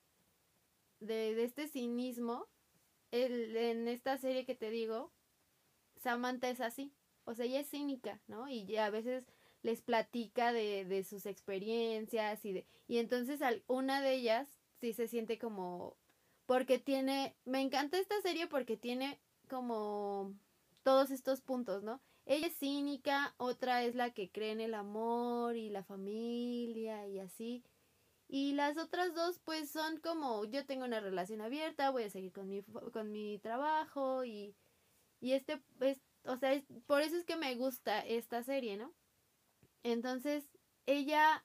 de, de este cinismo, el, en esta serie que te digo, Samantha es así, o sea, ella es cínica, ¿no? Y a veces les platica de, de sus experiencias y de, y entonces al, una de ellas sí se siente como, porque tiene, me encanta esta serie porque tiene como todos estos puntos, ¿no? Ella es cínica, otra es la que cree en el amor y la familia y así. Y las otras dos pues son como yo tengo una relación abierta, voy a seguir con mi, con mi trabajo y, y este es, o sea, por eso es que me gusta esta serie, ¿no? Entonces, ella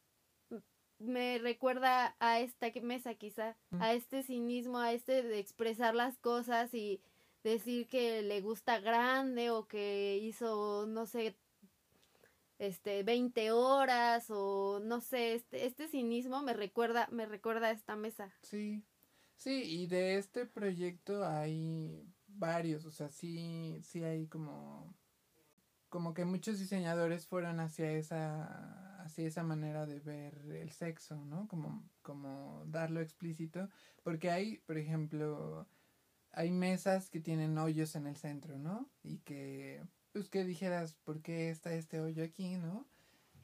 me recuerda a esta mesa quizá, a este cinismo, a este de expresar las cosas y decir que le gusta grande o que hizo, no sé, este, 20 horas o no sé, este, este cinismo me recuerda, me recuerda a esta mesa. Sí, sí, y de este proyecto hay varios, o sea, sí, sí hay como, como que muchos diseñadores fueron hacia esa, hacia esa manera de ver el sexo, ¿no? Como, como darlo explícito, porque hay, por ejemplo, hay mesas que tienen hoyos en el centro, ¿no? Y que, pues que dijeras, ¿por qué está este hoyo aquí, no?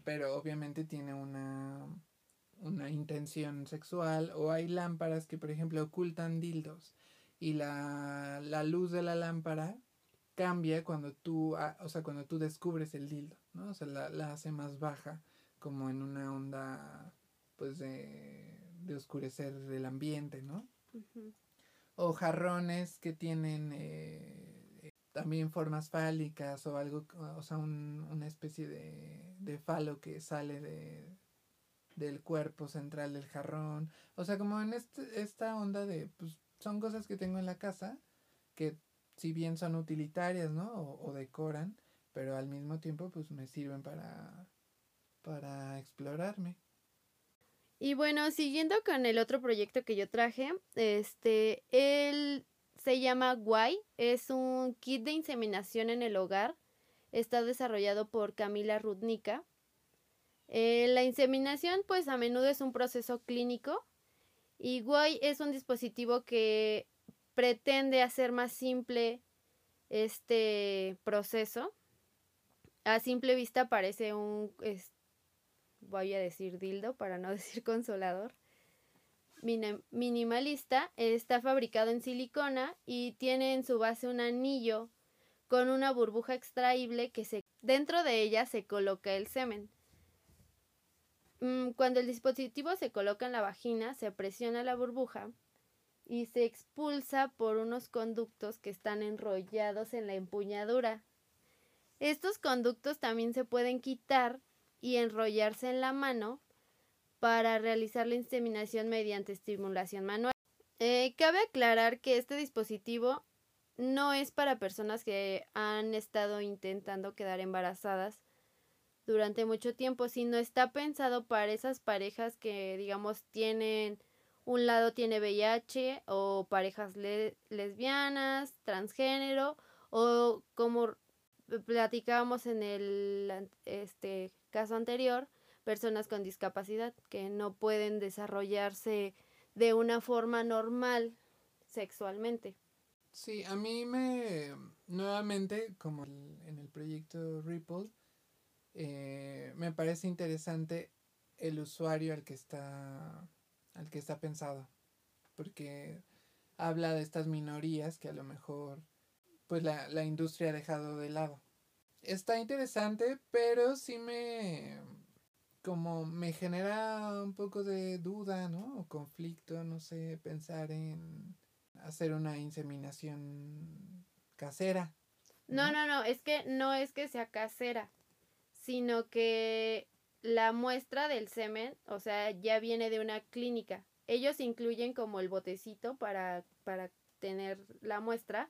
Pero obviamente tiene una, una intención sexual. O hay lámparas que, por ejemplo, ocultan dildos. Y la, la luz de la lámpara cambia cuando tú, ah, o sea, cuando tú descubres el dildo, ¿no? O sea, la, la hace más baja, como en una onda, pues, de, de oscurecer el ambiente, ¿no? o jarrones que tienen eh, también formas fálicas o algo, o sea, un, una especie de, de falo que sale de, del cuerpo central del jarrón. O sea, como en este, esta onda de, pues, son cosas que tengo en la casa que si bien son utilitarias, ¿no? O, decoran, pero al mismo tiempo, pues, me sirven para, para explorarme. Y bueno, siguiendo con el otro proyecto que yo traje, este, él se llama Guay, es un kit de inseminación en el hogar, está desarrollado por Camila Rudnica. Eh, la inseminación, pues a menudo es un proceso clínico y Guay es un dispositivo que pretende hacer más simple este proceso. A simple vista parece un, voy a decir dildo para no decir consolador, minimalista, está fabricado en silicona y tiene en su base un anillo con una burbuja extraíble que se dentro de ella se coloca el semen. Mm, cuando el dispositivo se coloca en la vagina, se presiona la burbuja y se expulsa por unos conductos que están enrollados en la empuñadura. Estos conductos también se pueden quitar y enrollarse en la mano para realizar la inseminación mediante estimulación manual. Eh, cabe aclarar que este dispositivo no es para personas que han estado intentando quedar embarazadas durante mucho tiempo, sino está pensado para esas parejas que, digamos, tienen un lado tiene VIH o parejas lesbianas, transgénero o como platicábamos en el este caso anterior, personas con discapacidad que no pueden desarrollarse de una forma normal sexualmente. Sí, a mí me, nuevamente, como en el proyecto Ripple, eh, me parece interesante el usuario al que está, al que está pensado, porque habla de estas minorías que a lo mejor, pues la, la industria ha dejado de lado está interesante, pero sí me como me genera un poco de duda, ¿no? O conflicto, no sé, pensar en hacer una inseminación casera. No, no, no, es que no es que sea casera, sino que la muestra del semen, o sea, ya viene de una clínica. Ellos incluyen como el botecito para, para tener la muestra,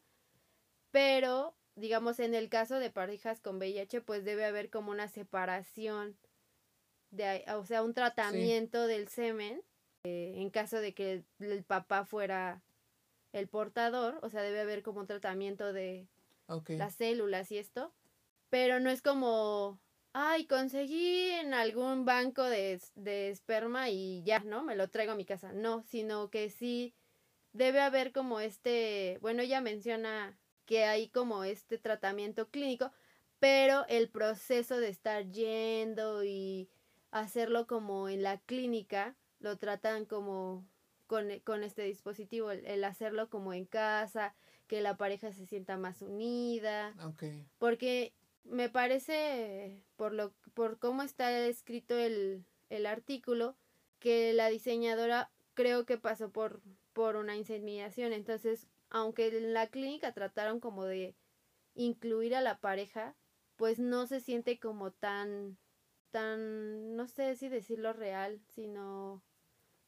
pero digamos en el caso de parejas con VIH pues debe haber como una separación de, o sea, un tratamiento del semen eh, en caso de que el, papá fuera el portador, o sea, debe haber como un tratamiento de las células y esto, pero no es como, ay, conseguí en algún banco de, de esperma y ya, ¿no? Me lo traigo a mi casa, no, sino que sí debe haber como este, bueno, ella menciona que hay como este tratamiento clínico, pero el proceso de estar yendo y hacerlo como en la clínica, lo tratan como con, con este dispositivo, el, hacerlo como en casa, que la pareja se sienta más unida. Porque me parece, por, lo, por cómo está escrito el, el artículo, que la diseñadora creo que pasó por, por una inseminación. Entonces, aunque en la clínica trataron como de incluir a la pareja, pues no se siente como tan, tan, no sé si decirlo real, sino,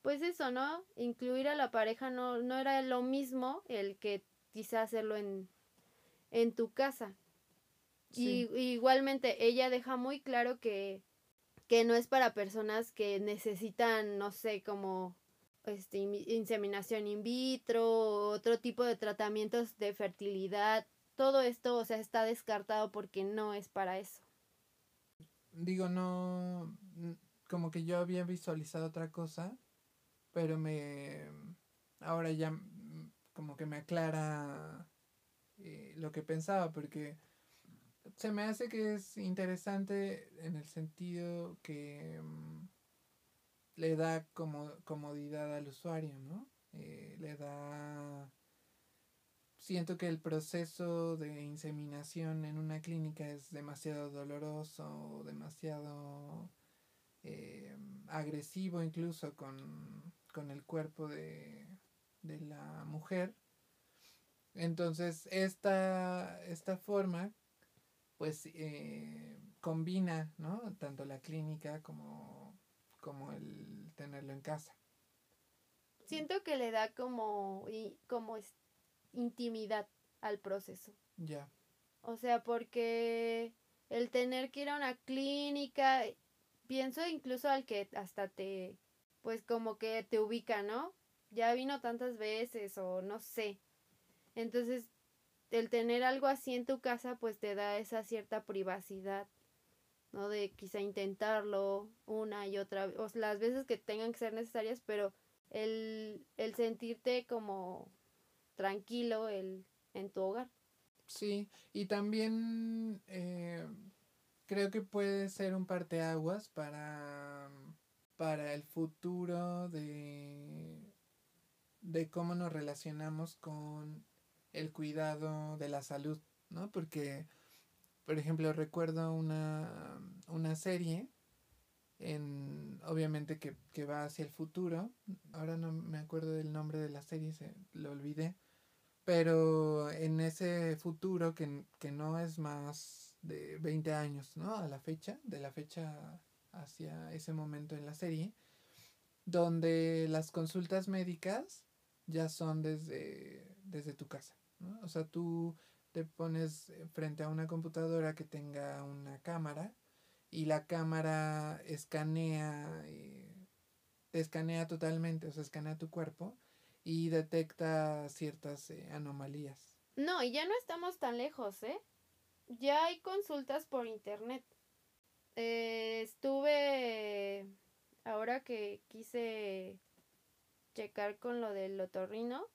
pues eso, ¿no? Incluir a la pareja no, no era lo mismo el que quizá hacerlo en, en tu casa. Y igualmente ella deja muy claro que, que no es para personas que necesitan, no sé, como este, inseminación in vitro, otro tipo de tratamientos de fertilidad. Todo esto, o sea, está descartado porque no es para eso. Digo, no, como que yo había visualizado otra cosa, pero me, ahora ya como que me aclara eh, lo que pensaba, porque se me hace que es interesante en el sentido que mm, le da como comodidad al usuario, ¿no? Eh, le da... Siento que el proceso de inseminación en una clínica es demasiado doloroso, demasiado eh, agresivo incluso con, el cuerpo de, de, la mujer. Entonces, esta, esta forma, pues, eh, combina, ¿no? Tanto la clínica como como el tenerlo en casa. Siento que le da como, y, como intimidad al proceso. Ya. O sea, porque el tener que ir a una clínica, pienso incluso al que hasta te, pues como que te ubica, ¿no? Ya vino tantas veces o no sé. Entonces, el tener algo así en tu casa, pues te da esa cierta privacidad ¿no? De quizá intentarlo una y otra vez, o las veces que tengan que ser necesarias, pero el, el sentirte como tranquilo el, en tu hogar. Sí, y también eh, creo que puede ser un parteaguas para, para el futuro de, de cómo nos relacionamos con el cuidado de la salud, ¿no? Porque por ejemplo, recuerdo una, una serie, en, obviamente que, que, va hacia el futuro. Ahora no me acuerdo del nombre de la serie, se, lo olvidé. Pero en ese futuro que, que no es más de 20 años, ¿no? A la fecha, de la fecha hacia ese momento en la serie, donde las consultas médicas ya son desde, desde tu casa, ¿no? O sea, tú te pones eh, frente a una computadora que tenga una cámara y la cámara escanea, eh, te escanea totalmente, o sea, escanea tu cuerpo y detecta ciertas eh, anomalías. No, y ya no estamos tan lejos, ¿eh? Ya hay consultas por internet. estuve, ahora que quise checar con lo del otorrino,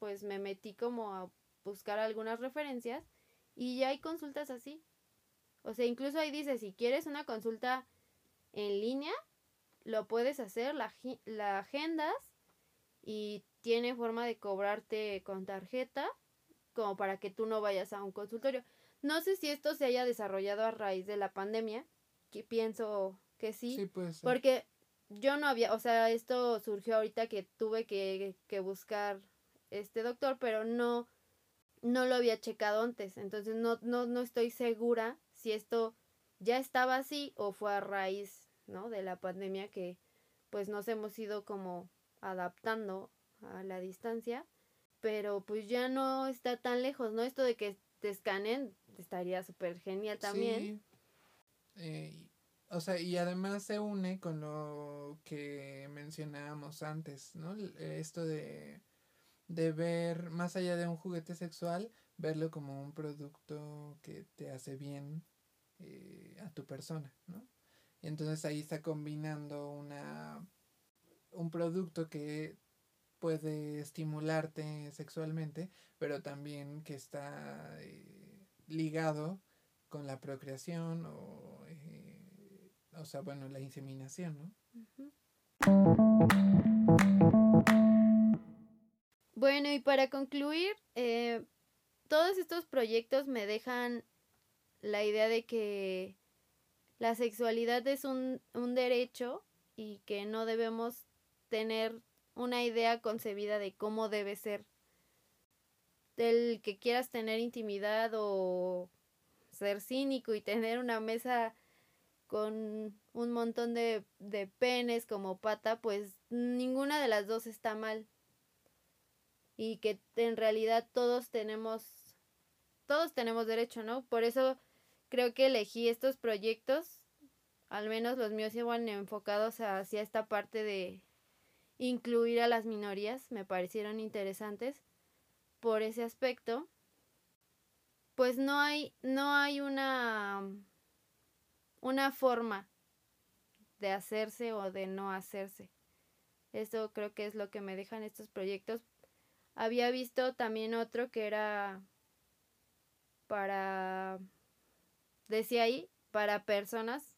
pues me metí como a buscar algunas referencias y ya hay consultas así. O sea, incluso ahí dice, si quieres una consulta en línea, lo puedes hacer, la, la agendas y tiene forma de cobrarte con tarjeta como para que tú no vayas a un consultorio. No sé si esto se haya desarrollado a raíz de la pandemia, que pienso que sí, sí porque yo no había, o sea, esto surgió ahorita que tuve que, que buscar este doctor, pero no, no lo había checado antes, entonces no, no, no estoy segura si esto ya estaba así o fue a raíz, ¿no? De la pandemia que pues nos hemos ido como adaptando a la distancia. pero pues ya no está tan lejos, ¿no? Esto de que te escanen estaría súper genial también. Sí. Eh, o sea, y además se une con lo que mencionábamos antes, ¿no? Esto de, de ver, más allá de un juguete sexual, verlo como un producto que te hace bien eh, a tu persona, ¿no? Entonces ahí está combinando una un producto que puede estimularte sexualmente, pero también que está eh, ligado con la procreación o, eh, o sea, bueno, la inseminación, ¿no? Y para concluir, eh, todos estos proyectos me dejan la idea de que la sexualidad es un, un derecho y que no debemos tener una idea concebida de cómo debe ser. Del que quieras tener intimidad o ser cínico y tener una mesa con un montón de, de penes como pata, pues ninguna de las dos está mal. Y que en realidad todos tenemos, todos tenemos derecho, ¿no? Por eso creo que elegí estos proyectos, al menos los míos iban enfocados hacia esta parte de, incluir a las minorías me parecieron interesantes por ese aspecto pues no hay no hay una una forma de hacerse o de no hacerse eso creo que es lo que me dejan estos proyectos había visto también otro que era para decía ahí para personas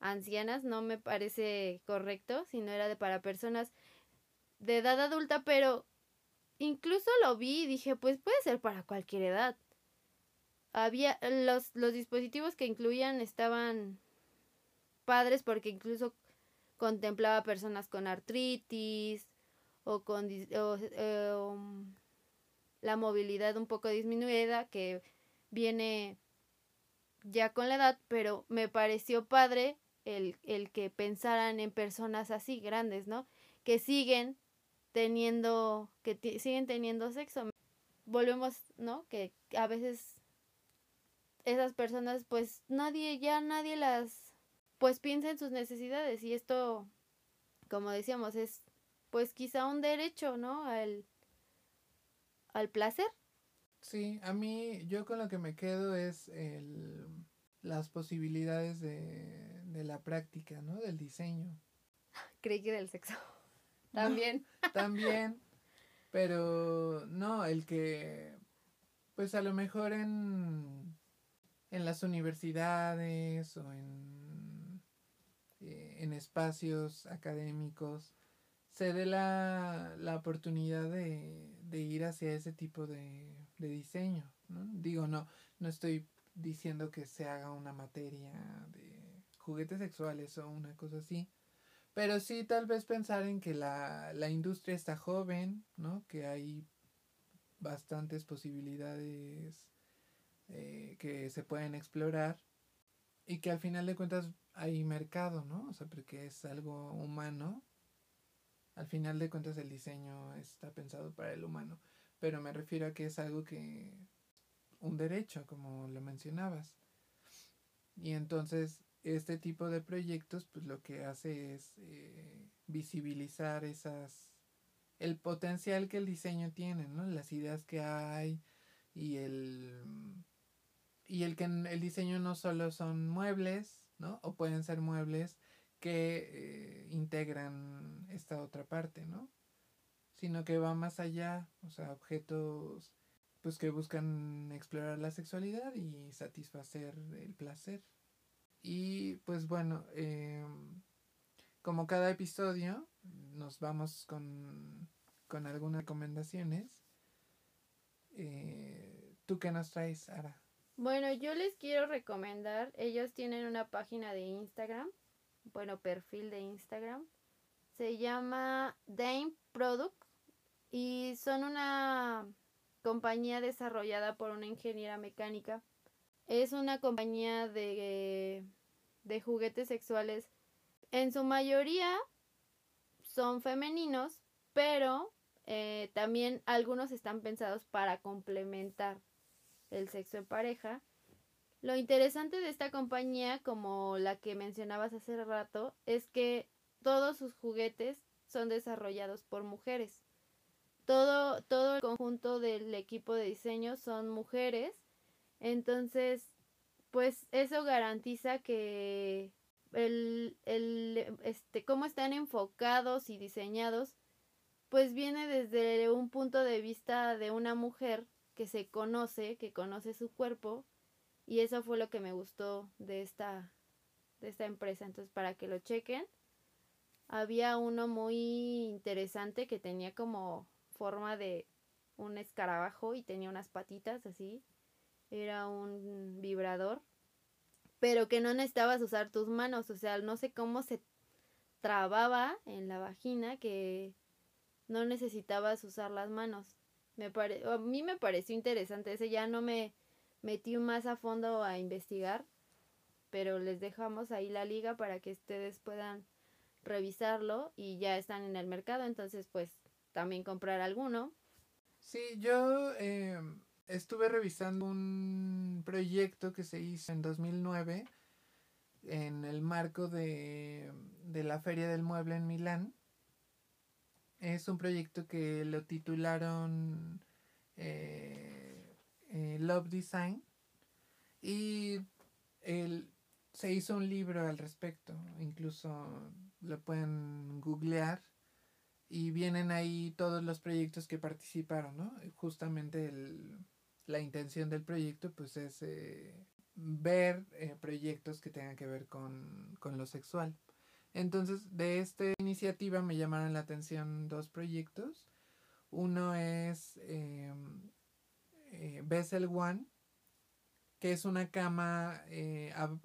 ancianas no me parece correcto, sino era de para personas de edad adulta, pero incluso lo vi y dije, pues puede ser para cualquier edad. Había los, los dispositivos que incluían estaban padres porque incluso contemplaba personas con artritis o con eh, um, la movilidad un poco disminuida que viene ya con la edad, pero me pareció padre el, el que pensaran en personas así grandes, ¿no? Que siguen teniendo, que siguen teniendo sexo. Volvemos, ¿no? Que a veces esas personas, pues nadie, ya nadie las, pues piensa en sus necesidades y esto, como decíamos, es pues quizá un derecho, ¿no? Al, al placer. Sí, a mí, yo con lo que me quedo es el, las posibilidades de, de la práctica, ¿no? Del diseño. Creí que del sexo. También. también. Pero no, el que, pues a lo mejor en, en las universidades o en, eh, en espacios académicos se dé la, la oportunidad de, de, ir hacia ese tipo de, de diseño. ¿no? Digo, no, no estoy diciendo que se haga una materia de juguetes sexuales o una cosa así. Pero sí tal vez pensar en que la, la industria está joven, ¿no? Que hay bastantes posibilidades eh, que se pueden explorar y que al final de cuentas hay mercado, ¿no? O sea, porque es algo humano. Al final de cuentas el diseño está pensado para el humano, pero me refiero a que es algo que un derecho, como lo mencionabas. Y entonces este tipo de proyectos pues lo que hace es eh, visibilizar esas el potencial que el diseño tiene no las ideas que hay y el y el que el diseño no solo son muebles no o pueden ser muebles que eh, integran esta otra parte no sino que va más allá o sea objetos pues que buscan explorar la sexualidad y satisfacer el placer y pues bueno, em, como cada episodio, nos vamos con, con algunas recomendaciones. Eh, ¿Tú qué nos traes, Ara? Bueno, yo les quiero recomendar, ellos tienen una página de Instagram, bueno, perfil de Instagram, se llama Dame Product y son una compañía desarrollada por una ingeniera mecánica es una compañía de, de juguetes sexuales. En su mayoría son femeninos, pero eh, también algunos están pensados para complementar el sexo en pareja. Lo interesante de esta compañía, como la que mencionabas hace rato, es que todos sus juguetes son desarrollados por mujeres. Todo, todo el conjunto del equipo de diseño son mujeres. Entonces, pues eso garantiza que el, el, este, cómo están enfocados y diseñados, pues viene desde un punto de vista de una mujer que se conoce, que conoce su cuerpo, y eso fue lo que me gustó de esta, de esta empresa. Entonces, para que lo chequen, había uno muy interesante que tenía como forma de un escarabajo y tenía unas patitas así. Era un vibrador pero que no necesitabas usar tus manos, o sea, no sé cómo se trababa en la vagina que no necesitabas usar las manos. Me pare... a mí me pareció interesante, ese ya no me metí más a fondo a investigar, pero les dejamos ahí la liga para que ustedes puedan revisarlo y ya están en el mercado, entonces pues también comprar alguno. Sí, yo eh, estuve revisando un proyecto que se hizo en 2009 en el marco de, la Feria del Mueble en Milán. Es un proyecto que lo titularon Love Design y se hizo un libro al respecto, incluso lo pueden googlear y vienen ahí todos los proyectos que participaron, ¿no? Justamente el, la intención del proyecto pues es eh, ver eh, proyectos que tengan que ver con, lo sexual. Entonces, de esta iniciativa me llamaron la atención dos proyectos. Uno es eh, eh Bessel One, que es una cama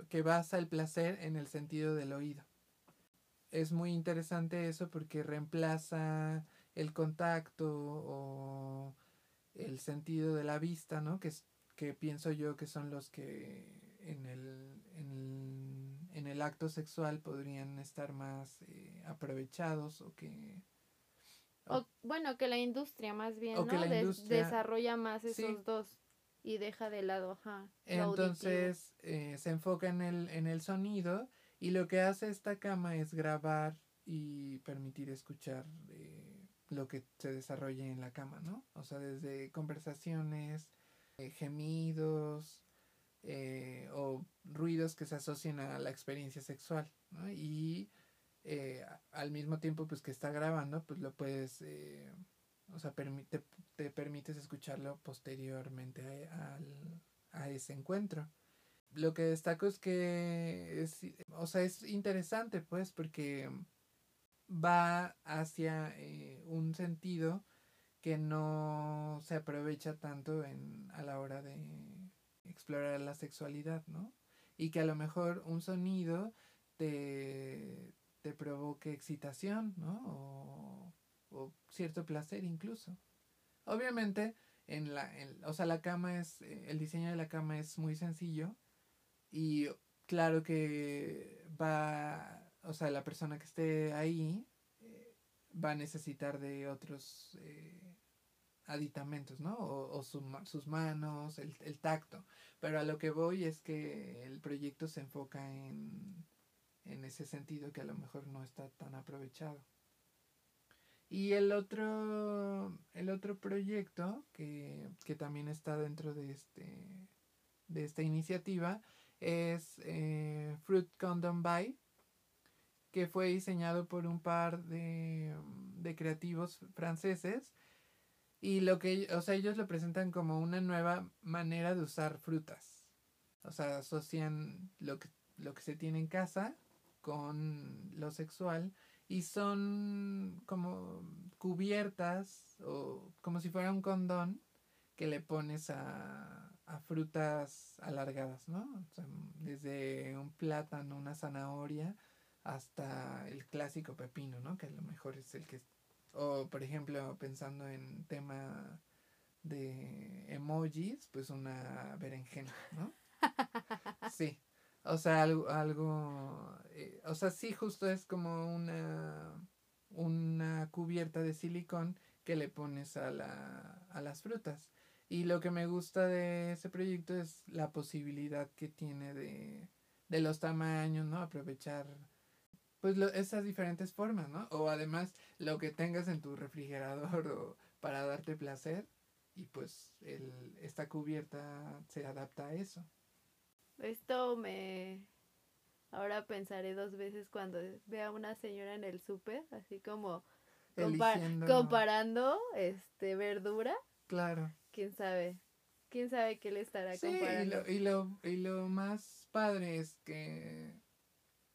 que basa el placer en el sentido del oído. Es muy interesante eso porque reemplaza el contacto o el sentido de la vista, ¿no? Que, que pienso yo que son los que en el, en el, acto sexual podrían estar más eh, aprovechados o que... O, bueno, que la industria más bien, ¿no? desarrolla más esos dos y deja de lado, ajá. Entonces eh, se enfoca en el, en el sonido y lo que hace esta cama es grabar y permitir escuchar eh, lo que se desarrolle en la cama, ¿no? O sea, desde conversaciones, eh, gemidos eh, o ruidos que se asocian a la experiencia sexual, ¿no? Y eh, al mismo tiempo, pues que está grabando, pues lo puedes, o sea, te, te, permites escucharlo posteriormente a, a ese encuentro lo que destaco es que es, o sea, es interesante, pues, porque va hacia eh, un sentido que no se aprovecha tanto en, a la hora de explorar la sexualidad, ¿no? Y que a lo mejor un sonido te, te provoque excitación, ¿no? O, cierto placer incluso. Obviamente, en la, o sea, la cama es, eh, el diseño de la cama es muy sencillo y claro que va o sea, la persona que esté ahí eh, va a necesitar de otros eh, aditamentos, ¿no? O, sus manos, el, el, tacto. Pero a lo que voy es que el proyecto se enfoca en, en ese sentido que a lo mejor no está tan aprovechado. Y el otro, el otro proyecto que, que también está dentro de, este, de esta iniciativa es eh, Fruit Condom Buy, que fue diseñado por un par de, de creativos franceses. Y lo que, o sea, ellos lo presentan como una nueva manera de usar frutas. O sea, asocian lo que, lo que se tiene en casa con lo sexual y son como cubiertas o como si fuera un condón que le pones a, a frutas alargadas, ¿no? O sea, desde un plátano, una zanahoria, hasta el clásico pepino, ¿no? Que a lo mejor es el que... O por ejemplo, pensando en tema de emojis, pues una berenjena, ¿no? Sí. O sea, algo, algo eh, o sea, sí, justo es como una, una cubierta de silicón que le pones a, la, a las frutas. Y lo que me gusta de ese proyecto es la posibilidad que tiene de, de los tamaños, ¿no? Aprovechar pues esas diferentes formas, ¿no? O además lo que tengas en tu refrigerador o para darte placer y pues el, esta cubierta se adapta a eso. Esto me... Ahora pensaré dos veces cuando vea a una señora en el súper, así como comparando este verdura. Claro. ¿Quién sabe? ¿Quién sabe qué le estará comparando? Y lo, y, lo, más padre es que,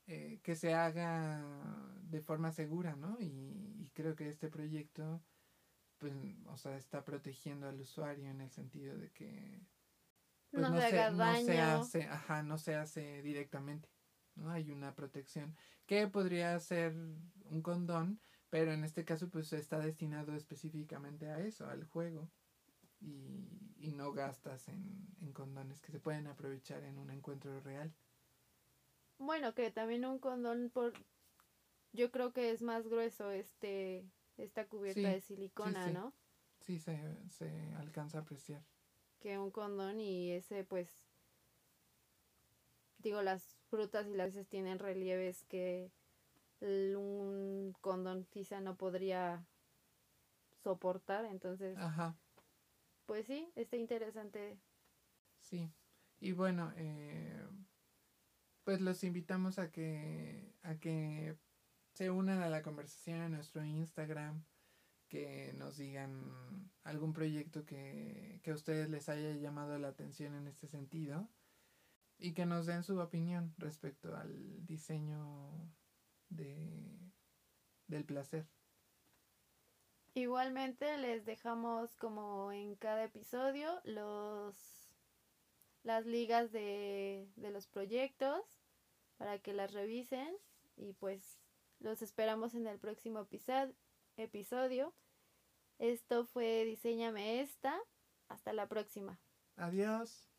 eh, que se haga de forma segura, ¿no? Y, y creo que este proyecto pues, o sea, está protegiendo al usuario en el sentido de que pues, no, se, no se hace, ajá, no se hace directamente, ¿no? Hay una protección que podría ser un condón, pero en este caso pues está destinado específicamente a eso, al juego. Y, y no gastas en, en condones que se pueden aprovechar en un encuentro real. Bueno, que también un condón por yo creo que es más grueso este esta cubierta de silicona, ¿no? Sí, se, se alcanza a apreciar. Que un condón y ese pues, digo, las frutas y las veces tienen relieves que un condón quizá no podría soportar, entonces... Ajá. Pues sí, está interesante. Sí, y bueno, eh, pues los invitamos a que, a que se unan a la conversación en nuestro Instagram, que nos digan algún proyecto que, a ustedes les haya llamado la atención en este sentido y que nos den su opinión respecto al diseño de, del placer. Igualmente les dejamos como en cada episodio los las ligas de, de los proyectos para que las revisen y pues los esperamos en el próximo episodio. Esto fue Diseñame esta. Hasta la próxima. Adiós.